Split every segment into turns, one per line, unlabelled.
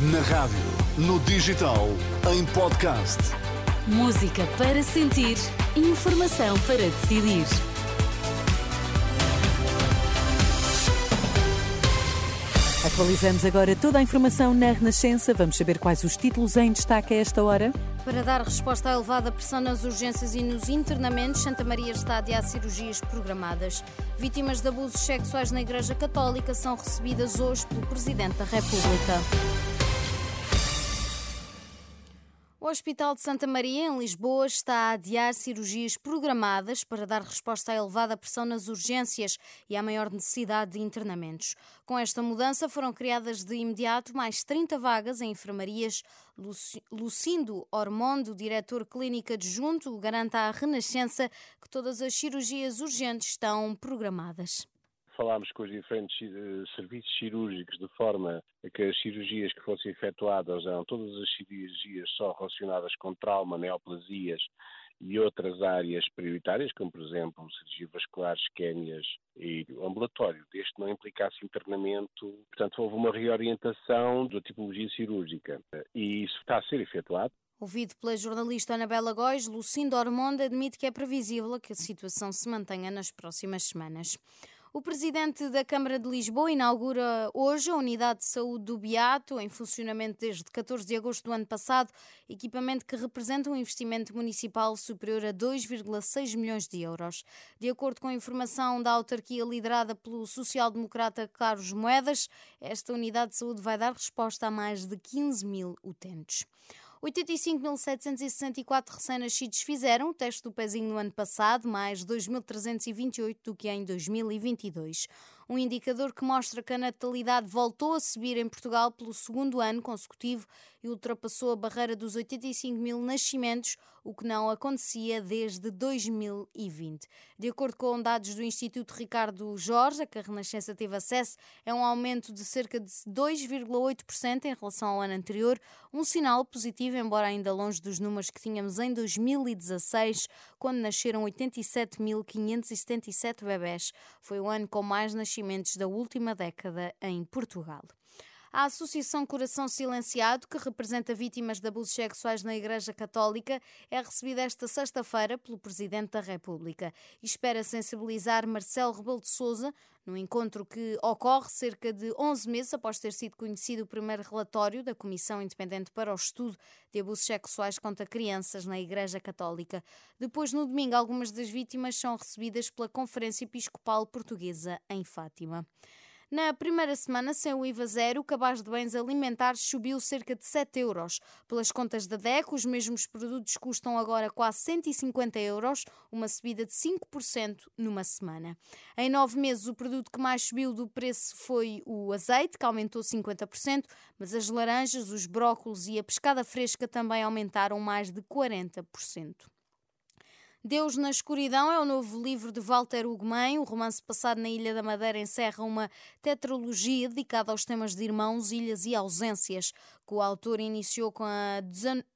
Na rádio, no digital, em podcast.
Música para sentir, informação para decidir. Atualizamos agora toda a informação na Renascença. Vamos saber quais os títulos em destaque a esta hora.
Para dar resposta à elevada pressão nas urgências e nos internamentos, Santa Maria está a adiar cirurgias programadas. Vítimas de abusos sexuais na Igreja Católica são recebidas hoje pelo Presidente da República. O Hospital de Santa Maria, em Lisboa, está a adiar cirurgias programadas para dar resposta à elevada pressão nas urgências e à maior necessidade de internamentos. Com esta mudança, foram criadas de imediato mais 30 vagas em enfermarias. Lucindo Ormondo, diretor clínico adjunto, garanta à Renascença que todas as cirurgias urgentes estão programadas
falámos com os diferentes uh, serviços cirúrgicos de forma a que as cirurgias que fossem efetuadas eram todas as cirurgias só relacionadas com trauma, neoplasias e outras áreas prioritárias, como por exemplo cirurgia vascular, isquémias e ambulatório, desde que não implicasse internamento. Portanto, houve uma reorientação da tipologia cirúrgica e isso está a ser efetuado.
Ouvido pela jornalista Anabela Góis, Lucindo Ormonde admite que é previsível que a situação se mantenha nas próximas semanas. O presidente da Câmara de Lisboa inaugura hoje a Unidade de Saúde do Beato, em funcionamento desde 14 de agosto do ano passado, equipamento que representa um investimento municipal superior a 2,6 milhões de euros. De acordo com a informação da autarquia liderada pelo social-democrata Carlos Moedas, esta unidade de saúde vai dar resposta a mais de 15 mil utentes. 85.764 recém-nascidos fizeram o teste do pezinho no ano passado, mais 2.328 do que em 2022 um indicador que mostra que a natalidade voltou a subir em Portugal pelo segundo ano consecutivo e ultrapassou a barreira dos 85 mil nascimentos, o que não acontecia desde 2020. De acordo com dados do Instituto Ricardo Jorge, a que a Renascença teve acesso, é um aumento de cerca de 2,8% em relação ao ano anterior, um sinal positivo, embora ainda longe dos números que tínhamos em 2016, quando nasceram 87.577 bebés. Foi o ano com mais nascimentos nascimentos da última década em Portugal. A Associação Coração Silenciado, que representa vítimas de abusos sexuais na Igreja Católica, é recebida esta sexta-feira pelo Presidente da República e espera sensibilizar Marcelo Rebelo de Sousa no encontro que ocorre cerca de 11 meses após ter sido conhecido o primeiro relatório da Comissão Independente para o Estudo de Abusos Sexuais contra Crianças na Igreja Católica. Depois, no domingo, algumas das vítimas são recebidas pela Conferência Episcopal Portuguesa em Fátima. Na primeira semana, sem o IVA zero, o cabaz de bens alimentares subiu cerca de 7 euros. Pelas contas da DEC, os mesmos produtos custam agora quase 150 euros, uma subida de 5% numa semana. Em nove meses, o produto que mais subiu do preço foi o azeite, que aumentou 50%, mas as laranjas, os brócolos e a pescada fresca também aumentaram mais de 40%. Deus na Escuridão é o novo livro de Walter Ugumem. O romance passado na Ilha da Madeira encerra uma tetralogia dedicada aos temas de irmãos, ilhas e ausências, que o autor iniciou com a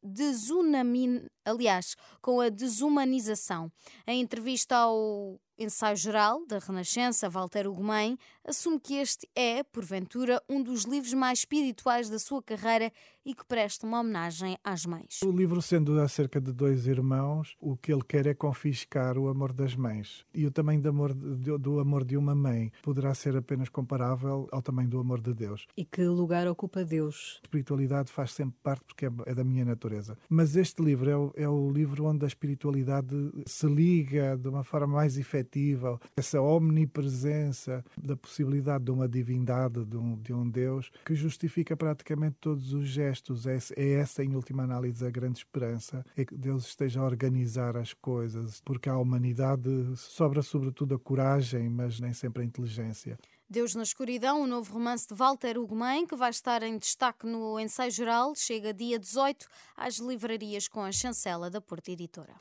desunamin... aliás, com a desumanização. Em entrevista ao Ensaio Geral da Renascença, Walter Ugumem, assume que este é, porventura, um dos livros mais espirituais da sua carreira e que presta uma homenagem às mães.
O livro, sendo acerca de dois irmãos, o que ele quer é confiscar o amor das mães. E o tamanho do amor, do amor de uma mãe poderá ser apenas comparável ao tamanho do amor de Deus.
E que lugar ocupa Deus?
A espiritualidade faz sempre parte porque é, é da minha natureza. Mas este livro é o, livro onde a espiritualidade se liga de uma forma mais efetiva essa omnipresença da possibilidade de uma divindade, de um, de um Deus, que justifica praticamente todos os gestos. É, é essa, em última análise, a grande esperança, é que Deus esteja a organizar as coisas, porque à humanidade sobra sobretudo a coragem, mas nem sempre a inteligência.
Deus na Escuridão, o novo romance de Walter Ugumem, que vai estar em destaque no ensaio geral, chega dia 18 às livrarias com a chancela da Porta Editora.